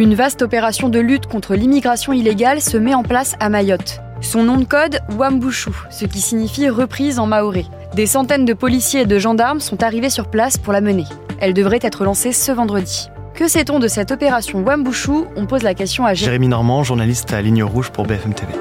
Une vaste opération de lutte contre l'immigration illégale se met en place à Mayotte. Son nom de code, Wambushu, ce qui signifie reprise en maoré. Des centaines de policiers et de gendarmes sont arrivés sur place pour la mener. Elle devrait être lancée ce vendredi. Que sait-on de cette opération Wambushu On pose la question à Jérémy Normand, journaliste à Ligne Rouge pour BFM TV.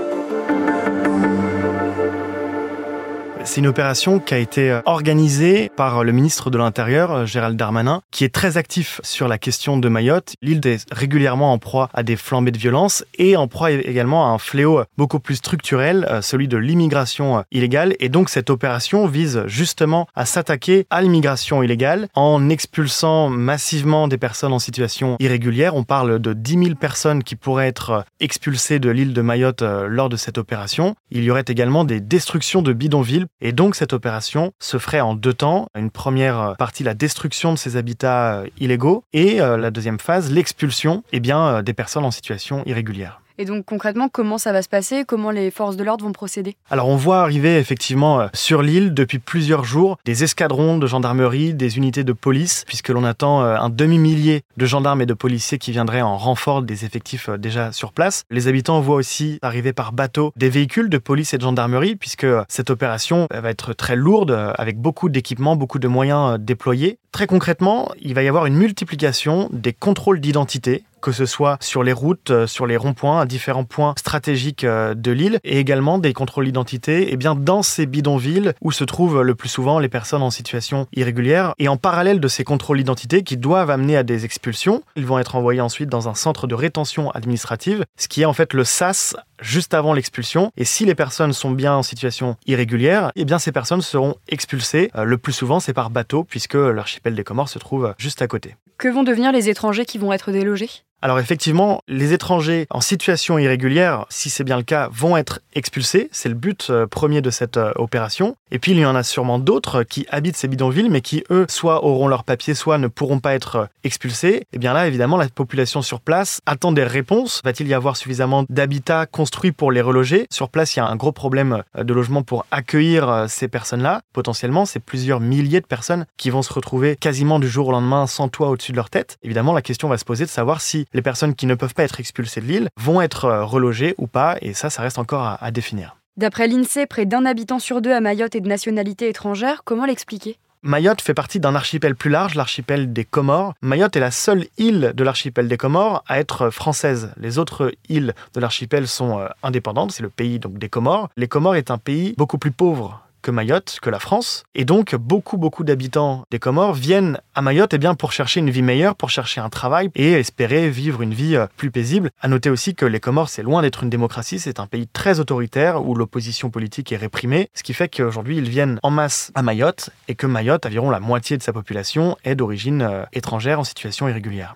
C'est une opération qui a été euh, organisée par le ministre de l'Intérieur, euh, Gérald Darmanin, qui est très actif sur la question de Mayotte. L'île est régulièrement en proie à des flambées de violence et en proie également à un fléau beaucoup plus structurel, euh, celui de l'immigration illégale. Et donc cette opération vise justement à s'attaquer à l'immigration illégale en expulsant massivement des personnes en situation irrégulière. On parle de 10 000 personnes qui pourraient être expulsées de l'île de Mayotte lors de cette opération. Il y aurait également des destructions de bidonvilles et donc cette opération se ferait en deux temps. Une première partie, la destruction de ces habitats euh, illégaux, et euh, la deuxième phase, l'expulsion eh euh, des personnes en situation irrégulière. Et donc concrètement, comment ça va se passer? Comment les forces de l'ordre vont procéder? Alors on voit arriver effectivement euh, sur l'île depuis plusieurs jours des escadrons de gendarmerie, des unités de police, puisque l'on attend euh, un demi-millier de gendarmes et de policiers qui viendraient en renfort des effectifs euh, déjà sur place. Les habitants voient aussi arriver par bateau des véhicules de police et de gendarmerie, puisque cette opération va être très lourde, avec beaucoup d'équipements, beaucoup de moyens déployés. Très concrètement, il va y avoir une multiplication des contrôles d'identité que ce soit sur les routes, euh, sur les ronds-points, à différents points stratégiques euh, de l'île, et également des contrôles d'identité et eh bien dans ces bidonvilles où se trouvent le plus souvent les personnes en situation irrégulière. Et en parallèle de ces contrôles d'identité qui doivent amener à des expulsions, ils vont être envoyés ensuite dans un centre de rétention administrative, ce qui est en fait le SAS juste avant l'expulsion. Et si les personnes sont bien en situation irrégulière, eh bien ces personnes seront expulsées. Euh, le plus souvent, c'est par bateau, puisque l'archipel des Comores se trouve juste à côté. Que vont devenir les étrangers qui vont être délogés? Alors effectivement, les étrangers en situation irrégulière, si c'est bien le cas, vont être expulsés. C'est le but euh, premier de cette euh, opération. Et puis il y en a sûrement d'autres qui habitent ces bidonvilles, mais qui eux, soit auront leur papier, soit ne pourront pas être euh, expulsés. Et eh bien là, évidemment, la population sur place attend des réponses. Va-t-il y avoir suffisamment d'habitats construits pour les reloger? Sur place, il y a un gros problème de logement pour accueillir ces personnes-là. Potentiellement, c'est plusieurs milliers de personnes qui vont se retrouver quasiment du jour au lendemain sans toit au-dessus de leur tête. Évidemment, la question va se poser de savoir si les personnes qui ne peuvent pas être expulsées de l'île vont être euh, relogées ou pas, et ça, ça reste encore à, définir. D'après l'INSEE, près d'un habitant sur deux à Mayotte est de nationalité étrangère. Comment l'expliquer? Mayotte fait partie d'un archipel plus large, l'archipel des Comores. Mayotte est la seule île de l'archipel des Comores à être française. Les autres îles de l'archipel sont euh, indépendantes, c'est le pays donc des Comores. Les Comores est un pays beaucoup plus pauvre que Mayotte, que la France. Et donc, beaucoup, beaucoup d'habitants des Comores viennent à Mayotte eh bien, pour chercher une vie meilleure, pour chercher un travail et espérer vivre une vie euh, plus paisible. À noter aussi que les Comores, c'est loin d'être une démocratie, c'est un pays très autoritaire où l'opposition politique est réprimée, ce qui fait qu'aujourd'hui, ils viennent en masse à Mayotte et que Mayotte, environ la moitié de sa population, est d'origine euh, étrangère en situation irrégulière.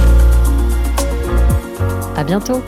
À bientôt!